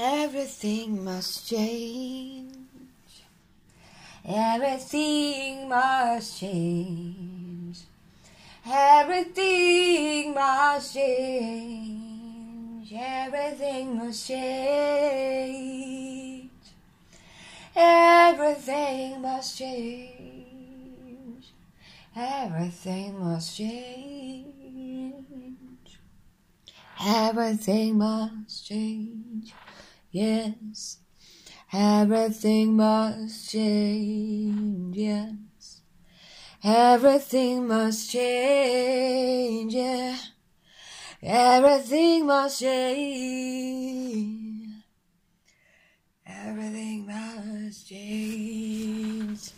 Everything must change. Everything must change. Everything must change. Everything must change. Everything must change. Everything must change. Everything must change. Yes. Everything must change. Yes. Everything must change. Yeah. Everything must change. Everything must change.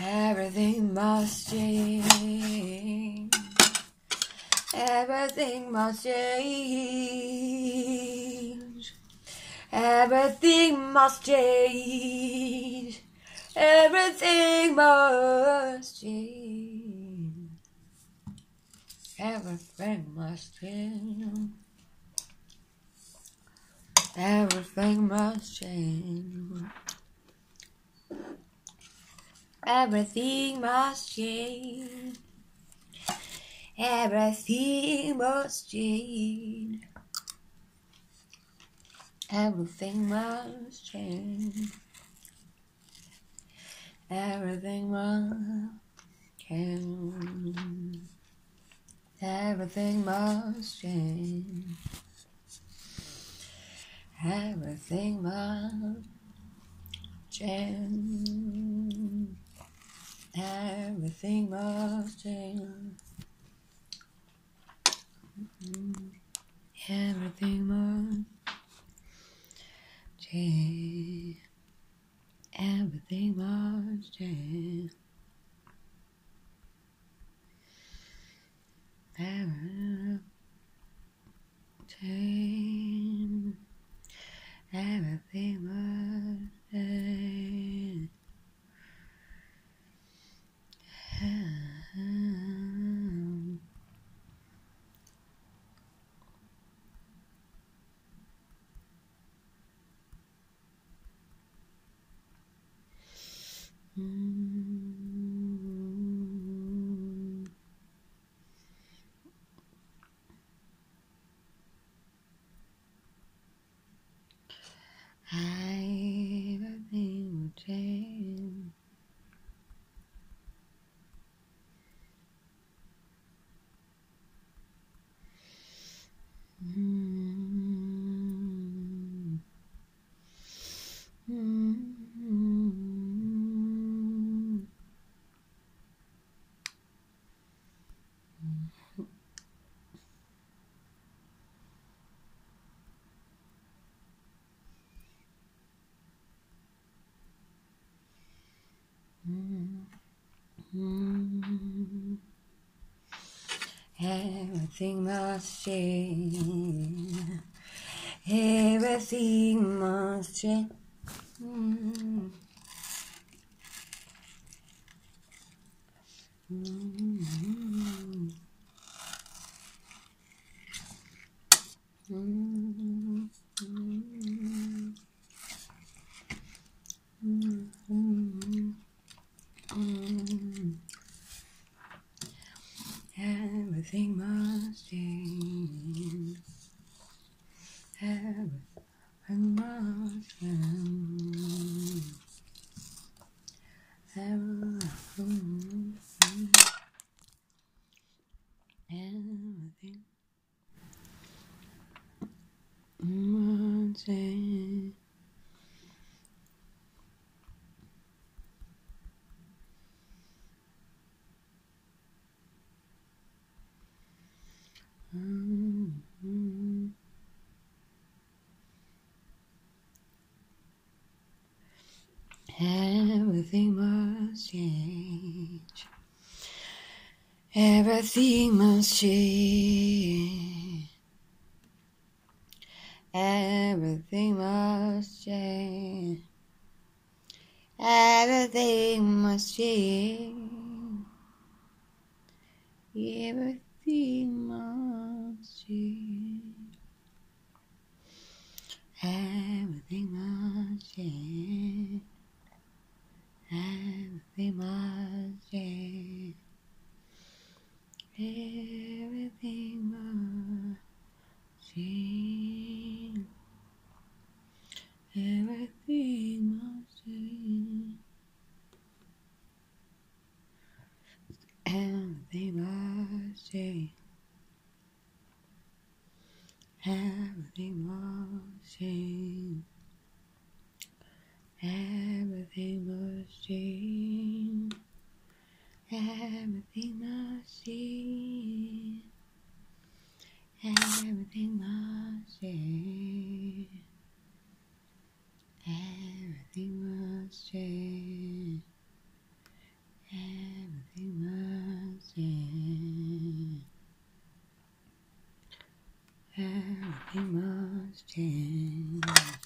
Everything must change. Everything must change. Everything must change. Everything must change. Everything must change. Everything must change. Everything must change. Everything must change. Everything must change. Everything must change. Everything must change. Everything must change. Everything must change. Everything must Everything was changed. Everything changed. Everything was changed. Everything must change. Everything must change. and mountains. Everything must change. Everything must change. Everything must change. Everything must change. Everything must change. Everything must change must change. everything must change. everything must change. everything must change. everything must change. Everything must change. Everything must change. Everything must change. Everything must change. Everything must change. Everything must change.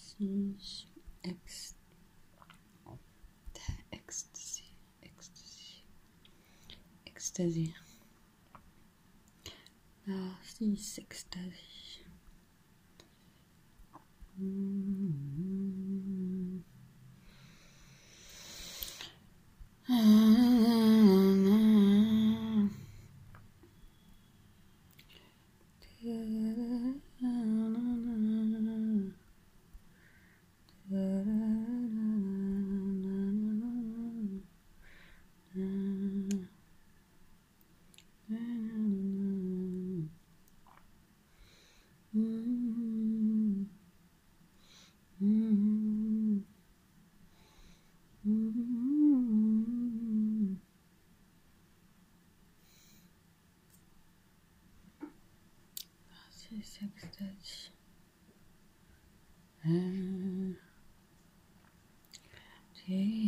Since ex ecstasy, ecstasy, ecstasy. Ah, since ecstasy. Mm -hmm. six stitch and T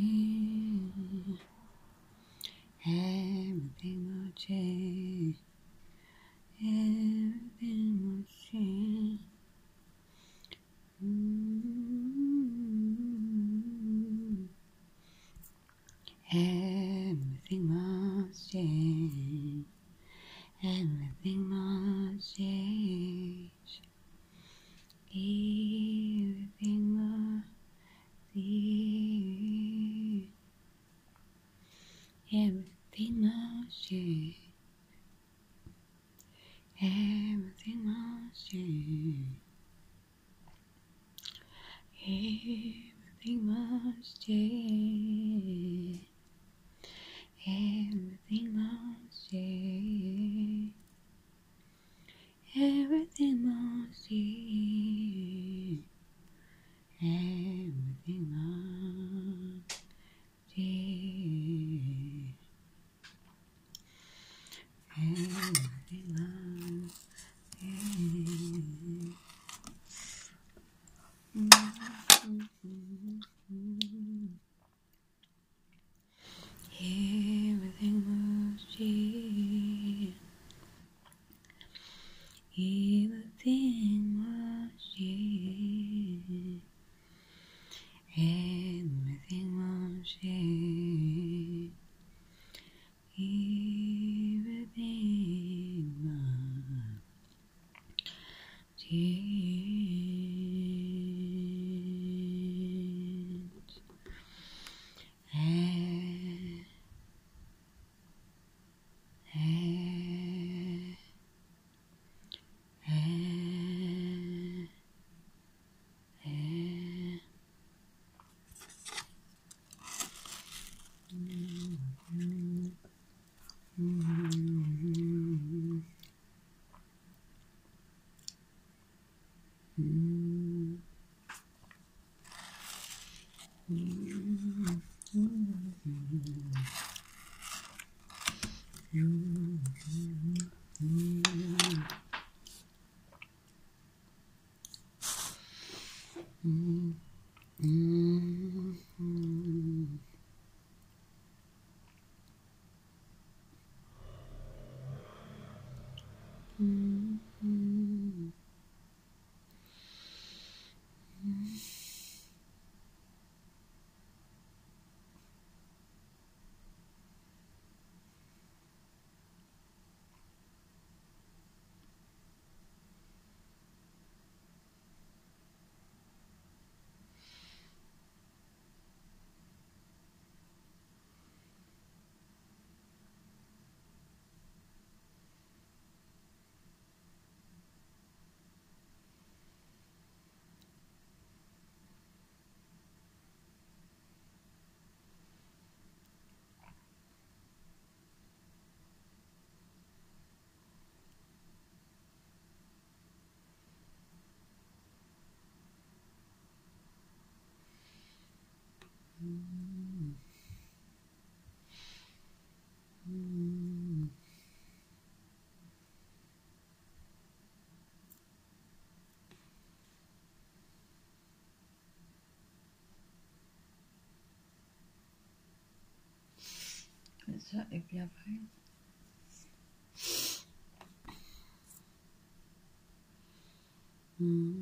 Mm-hmm. Mm. Ça et puis après. Mm.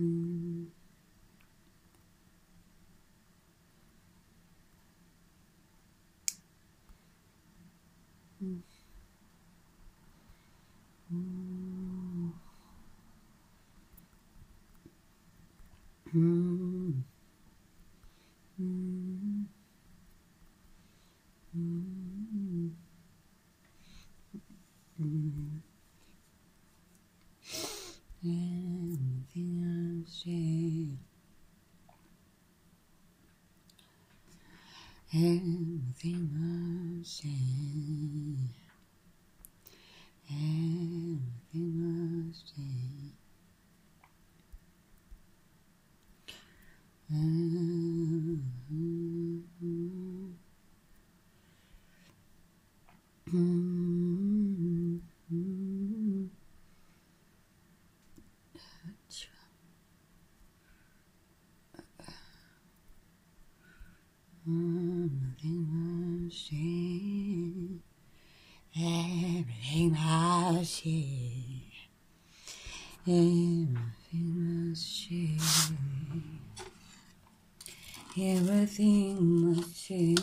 Mm. Mm. Mm. Everything must change. Everything must change.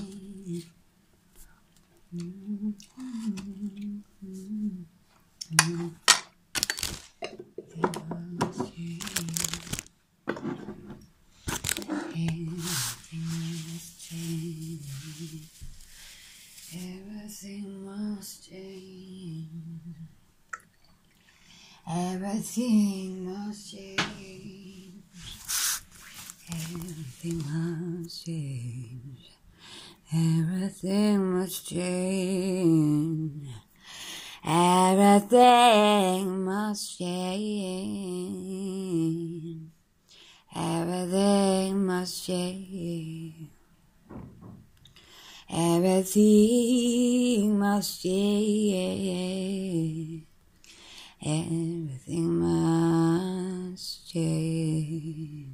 Everything must change. Everything must change. Everything must change. Everything must change. Everything must change.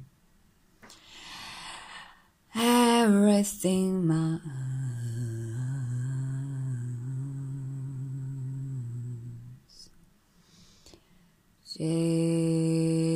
Everything must change.